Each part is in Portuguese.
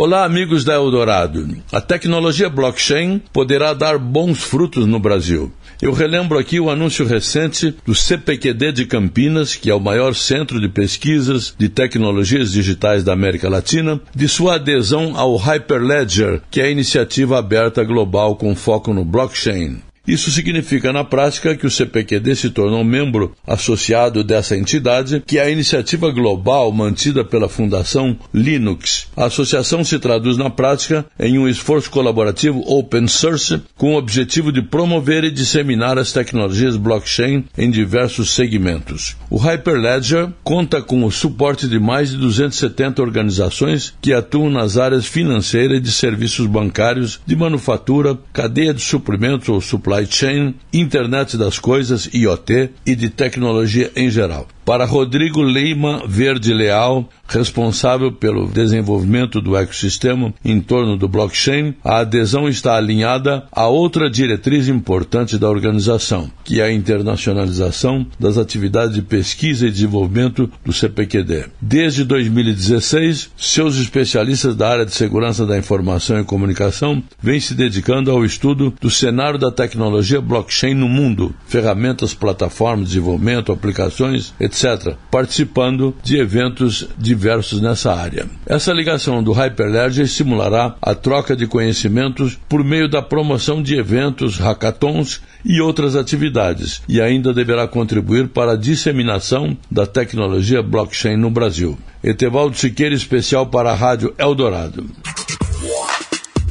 Olá, amigos da Eldorado. A tecnologia blockchain poderá dar bons frutos no Brasil. Eu relembro aqui o anúncio recente do CPQD de Campinas, que é o maior centro de pesquisas de tecnologias digitais da América Latina, de sua adesão ao Hyperledger, que é a iniciativa aberta global com foco no blockchain. Isso significa, na prática, que o CPQD se tornou membro associado dessa entidade, que é a iniciativa global mantida pela Fundação Linux. A associação se traduz, na prática, em um esforço colaborativo open source com o objetivo de promover e disseminar as tecnologias blockchain em diversos segmentos. O Hyperledger conta com o suporte de mais de 270 organizações que atuam nas áreas financeira e de serviços bancários, de manufatura, cadeia de suprimentos ou supply supply chain, internet das coisas, IoT e de tecnologia em geral. Para Rodrigo Leima Verde Leal, responsável pelo desenvolvimento do ecossistema em torno do blockchain, a adesão está alinhada a outra diretriz importante da organização, que é a internacionalização das atividades de pesquisa e desenvolvimento do CPQD. Desde 2016, seus especialistas da área de segurança da informação e comunicação vêm se dedicando ao estudo do cenário da tecnologia blockchain no mundo, ferramentas, plataformas, desenvolvimento, aplicações, etc etc., participando de eventos diversos nessa área. Essa ligação do Hyperledger estimulará a troca de conhecimentos por meio da promoção de eventos, hackathons e outras atividades, e ainda deverá contribuir para a disseminação da tecnologia blockchain no Brasil. Etevaldo Siqueira, especial para a Rádio Eldorado.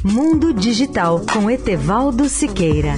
Mundo Digital com Etevaldo Siqueira.